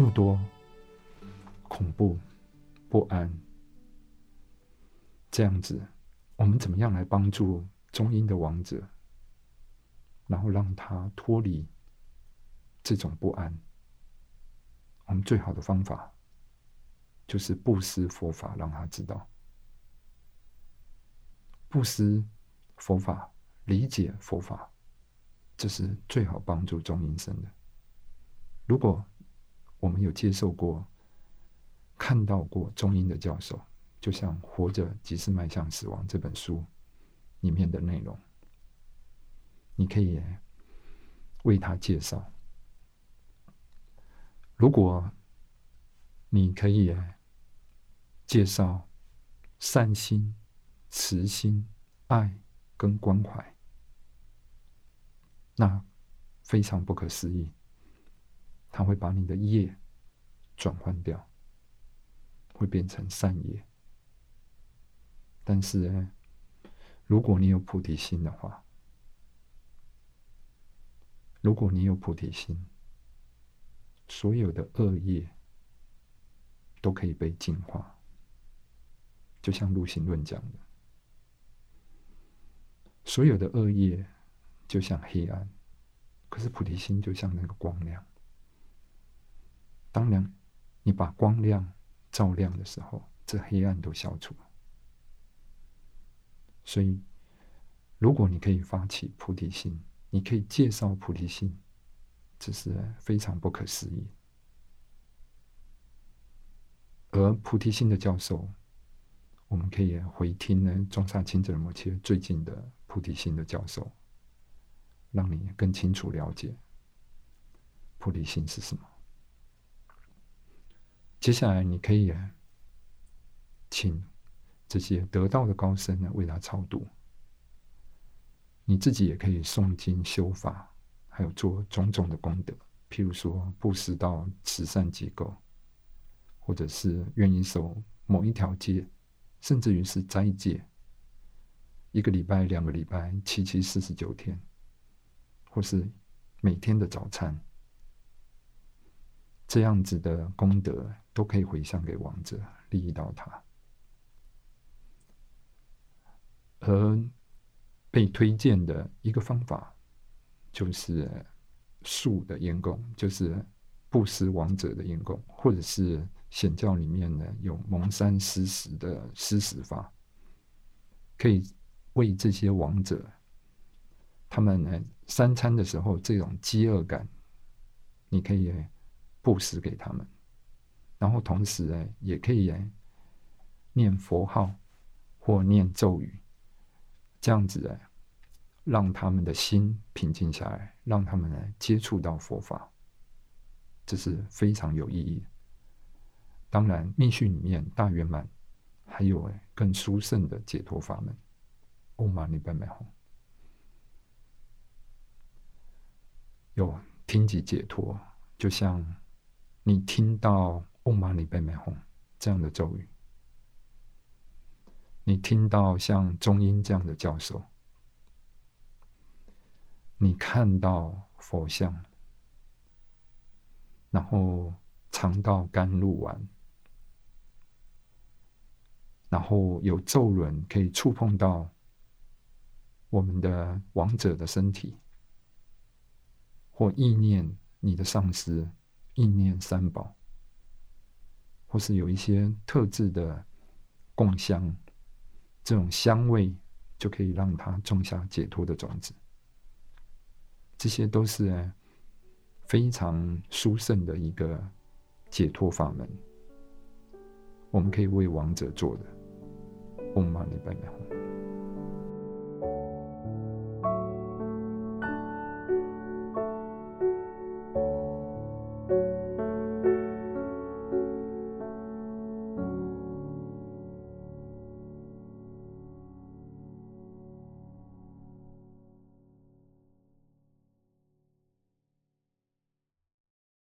这么多恐怖、不安，这样子，我们怎么样来帮助中阴的王者，然后让他脱离这种不安？我们最好的方法就是布施佛法，让他知道布施佛法，理解佛法，这是最好帮助中阴身的。如果我们有接受过、看到过中英的教授，就像《活着即是迈向死亡》这本书里面的内容，你可以为他介绍。如果你可以介绍善心、慈心、爱跟关怀，那非常不可思议。他会把你的业转换掉，会变成善业。但是呢，如果你有菩提心的话，如果你有菩提心，所有的恶业都可以被净化。就像《路行论》讲的，所有的恶业就像黑暗，可是菩提心就像那个光亮。当然，你把光亮照亮的时候，这黑暗都消除了。所以，如果你可以发起菩提心，你可以介绍菩提心，这是非常不可思议。而菩提心的教授，我们可以回听呢中萨清者摩切最近的菩提心的教授，让你更清楚了解菩提心是什么。接下来，你可以请这些得道的高僧呢为他超度。你自己也可以诵经修法，还有做种种的功德，譬如说布施到慈善机构，或者是愿意守某一条街，甚至于是斋戒，一个礼拜、两个礼拜、七七四十九天，或是每天的早餐，这样子的功德。都可以回向给王者，利益到他。而被推荐的一个方法，就是树的烟供，就是布施王者的烟供，或者是显教里面呢有蒙山施食的施食法，可以为这些王者，他们呢三餐的时候这种饥饿感，你可以布施给他们。然后同时呢，也可以念佛号或念咒语，这样子哎，让他们的心平静下来，让他们呢接触到佛法，这是非常有意义。当然，密训里面大圆满还有哎更殊胜的解脱法门，欧玛尼贝美吽，有听即解脱，就像你听到。嗡嘛呢呗咪吽这样的咒语，你听到像中音这样的教授，你看到佛像，然后尝到甘露丸，然后有咒轮可以触碰到我们的王者的身体，或意念你的上司，意念三宝。或是有一些特制的供香，这种香味就可以让他种下解脱的种子。这些都是非常殊胜的一个解脱法门，我们可以为亡者做的。嗡嘛呢叭咪吽。